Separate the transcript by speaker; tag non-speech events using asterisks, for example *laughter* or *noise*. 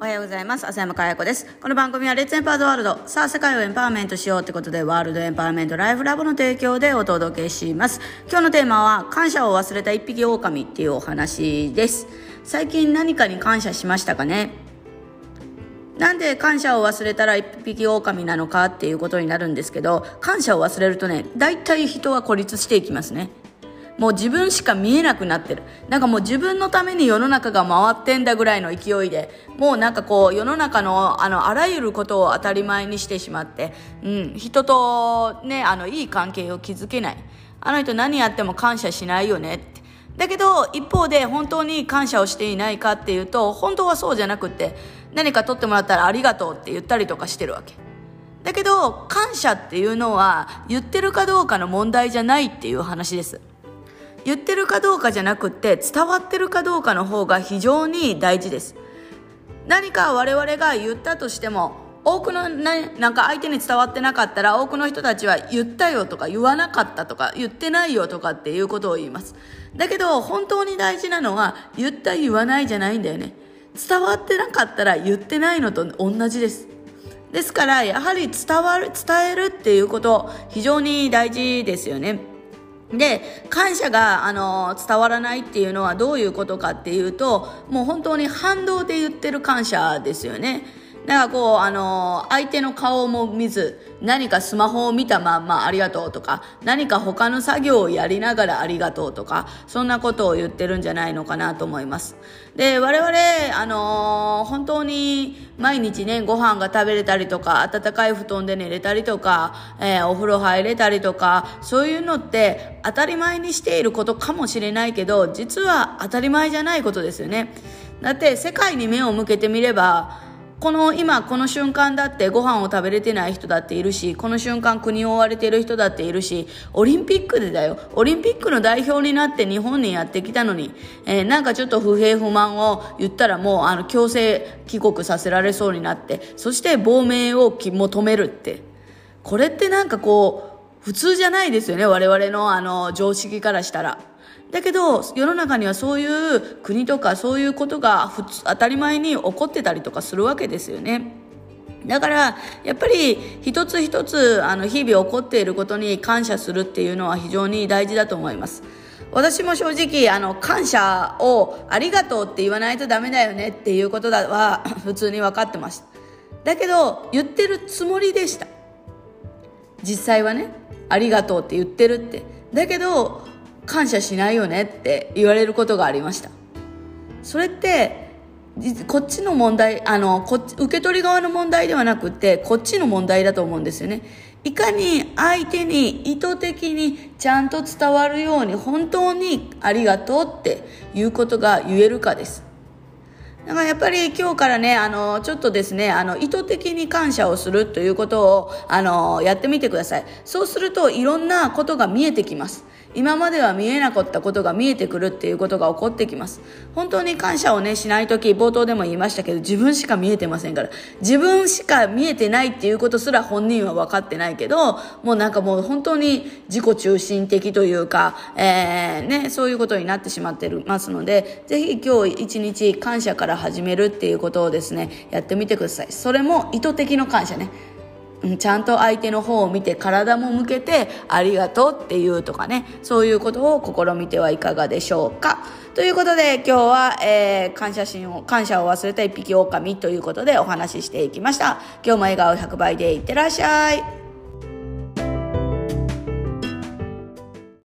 Speaker 1: おはようございます。浅山かや子です。この番組はレッツエンパワードワールド。さあ、世界をエンパワーメントしようってことで、ワールドエンパワーメントライフラボの提供でお届けします。今日のテーマは、感謝を忘れた一匹狼っていうお話です。最近何かに感謝しましたかね？なんで感謝を忘れたら一匹狼なのかっていうことになるんですけど、感謝を忘れるとね、大体人は孤立していきますね。もう自分しか見えなくなってる。なんかもう自分のために世の中が回ってんだぐらいの勢いで、もうなんかこう世の中のあのあらゆることを当たり前にしてしまって、うん、人とね、あのいい関係を築けない。あの人何やっても感謝しないよねって。だけど一方で本当に感謝をしていないかっていうと、本当はそうじゃなくって、何か取ってもらったらありがとうって言ったりとかしてるわけ。だけど感謝っていうのは言ってるかどうかの問題じゃないっていう話です。言ってるかどうかじゃなくって伝わってるかどうかの方が非常に大事です。何か我々が言ったとしても多くのなんか相手に伝わってなかったら多くの人たちは言ったよとか言わなかったとか言ってないよとかっていうことを言います。だけど本当に大事なのは言った言わないじゃないんだよね。伝わってなかったら言ってないのと同じです。ですからやはり伝わる伝えるっていうこと非常に大事ですよね。で感謝があの伝わらないっていうのはどういうことかっていうともう本当に反動で言ってる感謝ですよね。だかこう、あの相手の顔も見ず、何かスマホを見たまんまありがとうとか、何か他の作業をやりながらありがとうとか、そんなことを言ってるんじゃないのかなと思います。で、我々、あの本当に毎日ね、ご飯が食べれたりとか、暖かい布団で寝れたりとか、えー、お風呂入れたりとか、そういうのって当たり前にしていることかもしれないけど、実は当たり前じゃないことですよね。だって世界に目を向けてみれば、この今この瞬間だってご飯を食べれてない人だっているしこの瞬間国を追われている人だっているしオリンピックでだよ。オリンピックの代表になって日本にやってきたのに、えー、なんかちょっと不平不満を言ったらもうあの強制帰国させられそうになって。そして亡命を求めるって。これってなんかこう普通じゃないですよね。我々のあの常識からしたら。だけど世の中にはそういう国とかそういうことが普通当たり前に起こってたりとかするわけですよね。だからやっぱり一つ一つあの日々起こっていることに感謝するっていうのは非常に大事だと思います。私も正直あの感謝をありがとうって言わないとダメだよねっていうことだは *clears throat* 普通に分かってました。だけど言ってるつもりでした。実際はねありがとうって言ってるって。だけど感謝しないよねって言われることがありました。それってこっちの問題あのこ受け取り側の問題ではなくてこっちの問題だと思うんですよね。いかに相手に意図的にちゃんと伝わるように本当にありがとうっていうことが言えるかです。だからやっぱり今日からね、あの、ちょっとですね、あの、意図的に感謝をするということを、あの、やってみてください。そうするといろんなことが見えてきます。今までは見えなかったことが見えてくるっていうことが起こってきます本当に感謝をねしない時冒頭でも言いましたけど自分しか見えてませんから自分しか見えてないっていうことすら本人は分かってないけどもうなんかもう本当に自己中心的というか、えー、ね、そういうことになってしまってますのでぜひ今日一日感謝からから始めるっていうことをですねやってみてください。それも意図的の感謝ね。ちゃんと相手の方を見て体も向けてありがとうっていうとかね。そういうことを試みてはいかがでしょうか。ということで今日は、えー、感謝心を感謝を忘れた一匹狼ということでお話ししていきました。今日も笑顔100倍でいってらっしゃい。